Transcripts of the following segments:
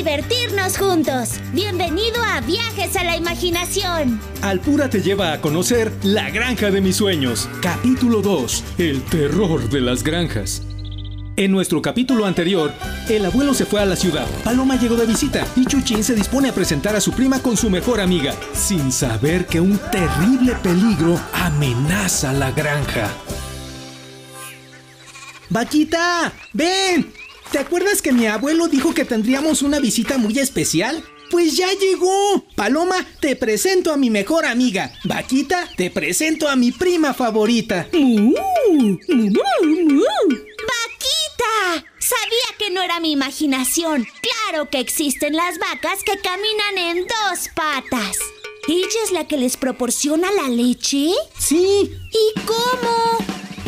divertirnos juntos. Bienvenido a Viajes a la Imaginación. Alpura te lleva a conocer La Granja de mis Sueños. Capítulo 2. El terror de las granjas. En nuestro capítulo anterior, el abuelo se fue a la ciudad, Paloma llegó de visita y Chuchín se dispone a presentar a su prima con su mejor amiga, sin saber que un terrible peligro amenaza la granja. Vaquita, ven. ¿Te acuerdas que mi abuelo dijo que tendríamos una visita muy especial? Pues ya llegó. Paloma, te presento a mi mejor amiga. Vaquita, te presento a mi prima favorita. ¡Vaquita! Sabía que no era mi imaginación. Claro que existen las vacas que caminan en dos patas. ¿Ella es la que les proporciona la leche? Sí. ¿Y cómo?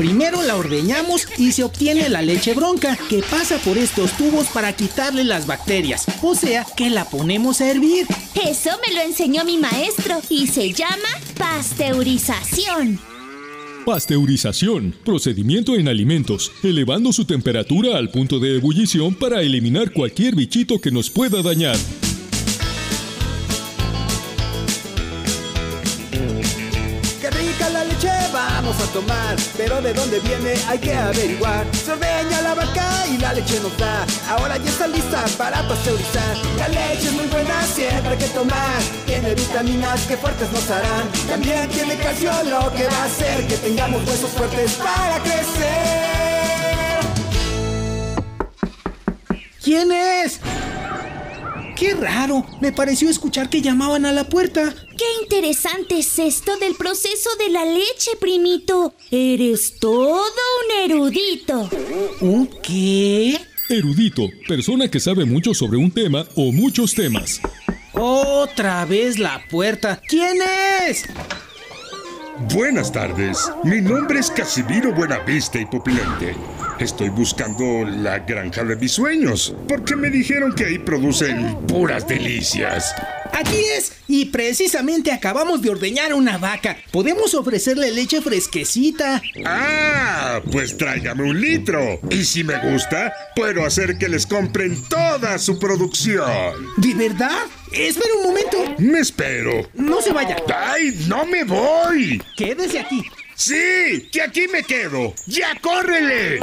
Primero la ordeñamos y se obtiene la leche bronca, que pasa por estos tubos para quitarle las bacterias. O sea, que la ponemos a hervir. Eso me lo enseñó mi maestro y se llama pasteurización. Pasteurización, procedimiento en alimentos, elevando su temperatura al punto de ebullición para eliminar cualquier bichito que nos pueda dañar. A tomar! Pero de dónde viene hay que averiguar. Se ordeña la vaca y la leche nos da. Ahora ya está lista para pasteurizar. La leche es muy buena, siempre hay que tomar. Tiene vitaminas que fuertes nos harán. También tiene calcio, lo que va a hacer que tengamos huesos fuertes para crecer. ¿Quién es? Qué raro. Me pareció escuchar que llamaban a la puerta. Qué interesante es esto del proceso de la leche, primito. Eres todo un erudito. ¿Un qué? Erudito, persona que sabe mucho sobre un tema o muchos temas. Otra vez la puerta. ¿Quién es? Buenas tardes, mi nombre es Casimiro Buenavista y Pupilente. Estoy buscando la granja de mis sueños, porque me dijeron que ahí producen puras delicias. Aquí es. Y precisamente acabamos de ordeñar una vaca. Podemos ofrecerle leche fresquecita. Ah, pues tráigame un litro. Y si me gusta, puedo hacer que les compren toda su producción. ¿De verdad? Espera un momento. Me espero. No se vaya. ¡Ay, no me voy! Quédese aquí. Sí, que aquí me quedo. ¡Ya córrele!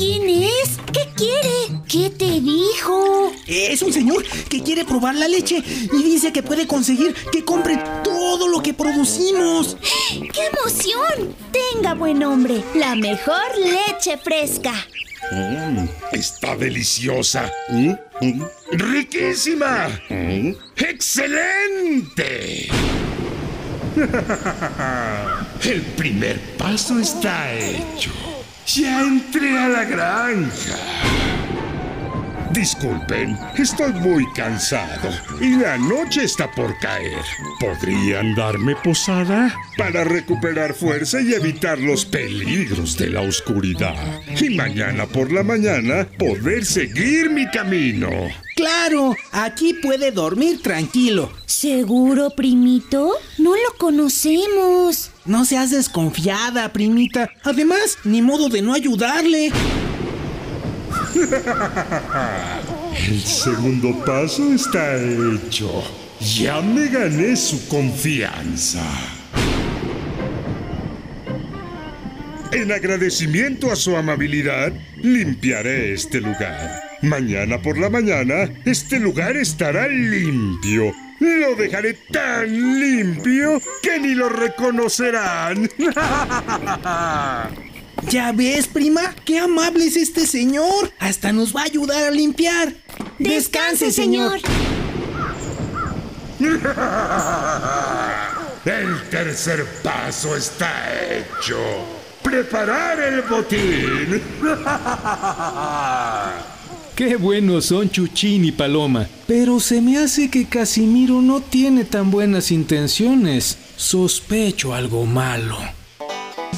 ¿Quién es? ¿Qué quiere? ¿Qué te dijo? Es un señor que quiere probar la leche y dice que puede conseguir que compre todo lo que producimos. ¡Qué emoción! Tenga buen hombre, la mejor leche fresca. Mm, está deliciosa. Mm, mm, ¡Riquísima! Mm, ¡Excelente! El primer paso está hecho. Ya entré a la granja. Disculpen, estoy muy cansado y la noche está por caer. ¿Podrían darme posada? Para recuperar fuerza y evitar los peligros de la oscuridad. Y mañana por la mañana poder seguir mi camino. Claro, aquí puede dormir tranquilo. ¿Seguro, primito? No lo conocemos. No seas desconfiada, primita. Además, ni modo de no ayudarle. El segundo paso está hecho. Ya me gané su confianza. En agradecimiento a su amabilidad, limpiaré este lugar. Mañana por la mañana, este lugar estará limpio. Lo dejaré tan limpio que ni lo reconocerán. ¿Ya ves, prima? ¡Qué amable es este señor! Hasta nos va a ayudar a limpiar. Descanse, señor. El tercer paso está hecho. Preparar el botín. Qué buenos son Chuchín y Paloma. Pero se me hace que Casimiro no tiene tan buenas intenciones. Sospecho algo malo.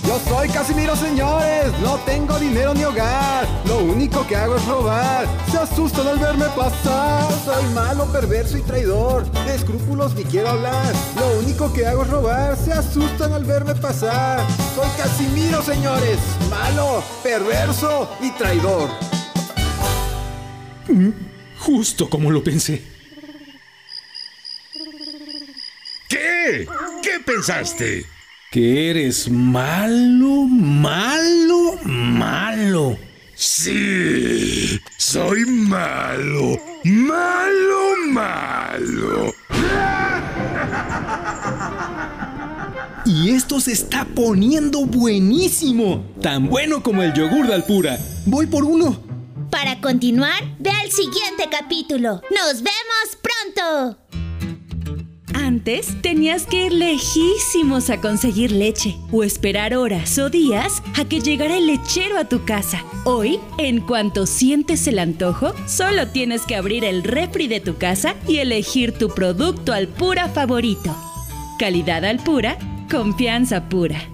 Yo soy Casimiro, señores. No tengo dinero ni hogar. Lo único que hago es robar. Se asustan al verme pasar. Soy malo, perverso y traidor. De escrúpulos ni quiero hablar. Lo único que hago es robar. Se asustan al verme pasar. Soy Casimiro, señores. Malo, perverso y traidor. Justo como lo pensé. ¿Qué? ¿Qué pensaste? Que eres malo, malo, malo. Sí, soy malo, malo, malo. Y esto se está poniendo buenísimo. Tan bueno como el yogur de Alpura. Voy por uno. Para continuar, ve al siguiente capítulo. ¡Nos vemos pronto! Antes tenías que ir lejísimos a conseguir leche o esperar horas o días a que llegara el lechero a tu casa. Hoy, en cuanto sientes el antojo, solo tienes que abrir el refri de tu casa y elegir tu producto al pura favorito. Calidad al pura, confianza pura.